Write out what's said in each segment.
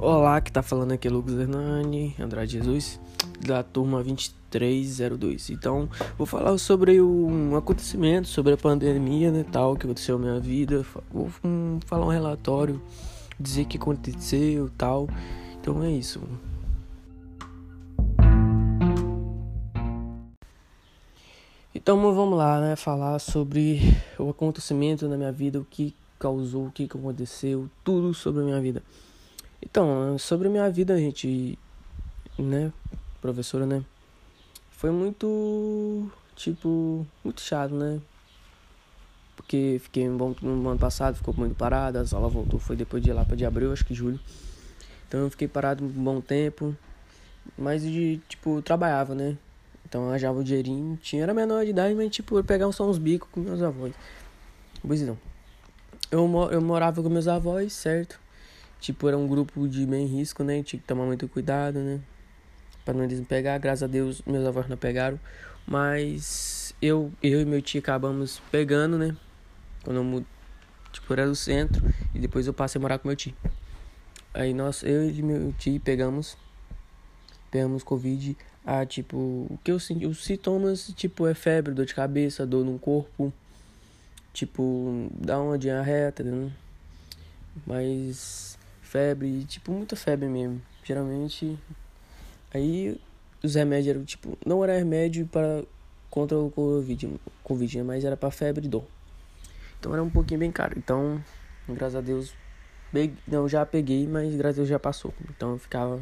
Olá, que tá falando aqui é Lucas Hernani, Andrade Jesus, da turma 2302. Então, vou falar sobre um acontecimento, sobre a pandemia, né, tal, que aconteceu na minha vida. Vou um, falar um relatório, dizer o que aconteceu, tal. Então é isso. Então vamos lá, né, falar sobre o acontecimento na minha vida, o que causou, o que aconteceu, tudo sobre a minha vida. Então, sobre a minha vida, gente, né, professora, né, foi muito, tipo, muito chato, né, porque fiquei um bom, no ano passado, ficou muito parada, a aula voltou, foi depois de lá para de abril, acho que julho, então eu fiquei parado um bom tempo, mas de, tipo, trabalhava, né, então eu arranjava o dinheirinho, tinha, era menor de idade, mas, tipo, eu pegava só uns bicos com meus avós, pois não, eu, eu morava com meus avós, certo, Tipo, era um grupo de bem risco, né? Tinha que tomar muito cuidado, né? Pra não eles me pegar. Graças a Deus, meus avós não pegaram. Mas eu, eu e meu tio acabamos pegando, né? Quando eu tipo, era do centro. E depois eu passei a morar com meu tio. Aí nós, eu e meu tio pegamos. Pegamos Covid. Ah, tipo, o que eu senti, os sintomas, tipo, é febre, dor de cabeça, dor no corpo. Tipo, dá uma diarreia, tá entendendo? Mas febre, tipo, muita febre mesmo. Geralmente, aí os remédios eram, tipo, não era remédio para contra o Covid, COVID né, mas era para febre e dor. Então era um pouquinho bem caro. Então, graças a Deus, peguei, não, já peguei, mas graças a Deus já passou. Então eu ficava,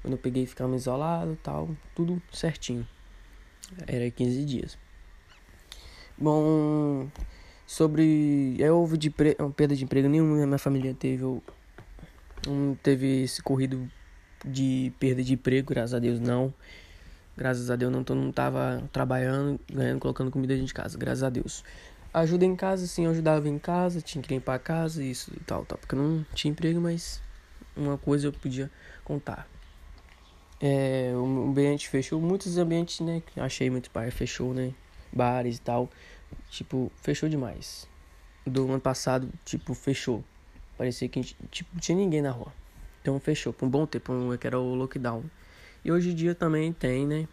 quando eu peguei, ficava isolado tal, tudo certinho. Era 15 dias. Bom, sobre. Eu houve de pre... perda de emprego nenhuma, minha família teve. Não teve esse corrido de perda de emprego, graças a Deus não. Graças a Deus não, não tava trabalhando, ganhando, colocando comida dentro de casa, graças a Deus. Ajuda em casa, sim, eu ajudava em casa, tinha que limpar a casa, isso e tal, tal. Porque eu não tinha emprego, mas uma coisa eu podia contar. É, o ambiente fechou, muitos ambientes, né, achei muito bar fechou, né, bares e tal. Tipo, fechou demais. Do ano passado, tipo, fechou. Parecia que tipo, tinha ninguém na rua. Então fechou por um bom tempo, que era o lockdown. E hoje em dia também tem, né?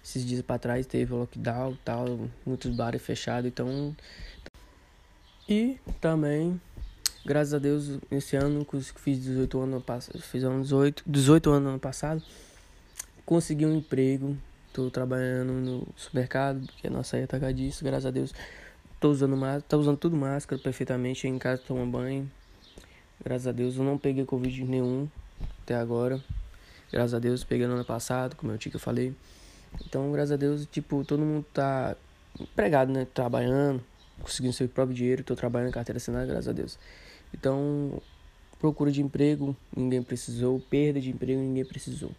Esses dias para trás teve o lockdown tal, muitos bares fechados, então. E também, graças a Deus, esse ano que fiz 18 anos passado, fiz 18, 18 anos ano passado, consegui um emprego. Tô trabalhando no supermercado, porque a nossa é disso, graças a Deus. Tô usando máscara, tá usando tudo máscara perfeitamente. Em casa tomo banho. Graças a Deus eu não peguei Covid nenhum até agora. Graças a Deus peguei no ano passado, como eu tinha que eu falei. Então, graças a Deus, tipo, todo mundo tá empregado, né? Trabalhando, conseguindo seu próprio dinheiro. Tô trabalhando carteira assinada, graças a Deus. Então, procura de emprego, ninguém precisou. Perda de emprego, ninguém precisou.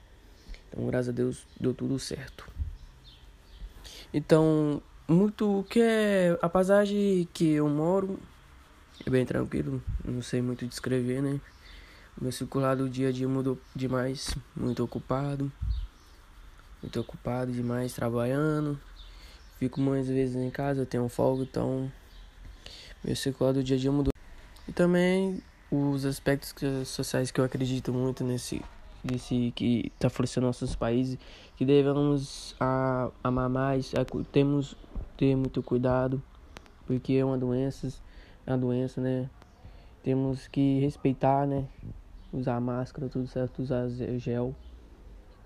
Então, graças a Deus, deu tudo certo. Então, muito que é a paisagem que eu moro é bem tranquilo, não sei muito descrever, né? Meu circular do dia a dia mudou demais, muito ocupado, muito ocupado demais trabalhando. Fico muitas vezes em casa, tenho folga, então meu circular do dia a dia mudou. E também os aspectos sociais que eu acredito muito nesse desse que está florescendo nossos países, que devemos a, amar mais, a, temos ter muito cuidado, porque é uma doença, é uma doença, né? Temos que respeitar, né? Usar máscara, tudo certo, usar gel.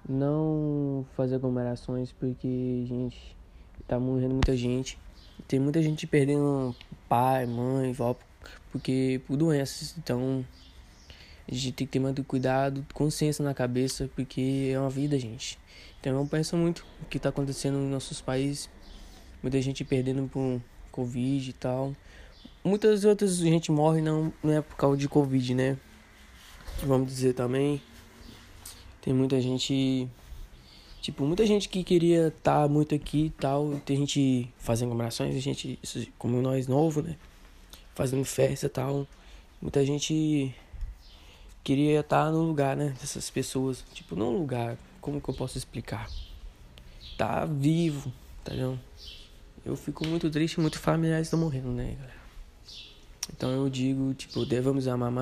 Não fazer aglomerações, porque, gente, tá morrendo muita gente. Tem muita gente perdendo pai, mãe, vó, porque por doenças. Então, a gente tem que ter muito cuidado, consciência na cabeça, porque é uma vida, gente. Então, eu penso muito o que está acontecendo nos nossos países muita gente perdendo por Covid e tal. Muitas outras gente morre não, não é por causa de Covid, né? Vamos dizer também. Tem muita gente. Tipo, muita gente que queria estar tá muito aqui e tal. Tem gente fazendo comemorações, gente, como nós novo, né? Fazendo festa e tal. Muita gente queria estar tá no lugar, né? Dessas pessoas. Tipo, não lugar. Como que eu posso explicar? Tá vivo, tá vendo? Eu fico muito triste, muito familiares estão morrendo, né, galera? Então eu digo, tipo, devemos amar mais.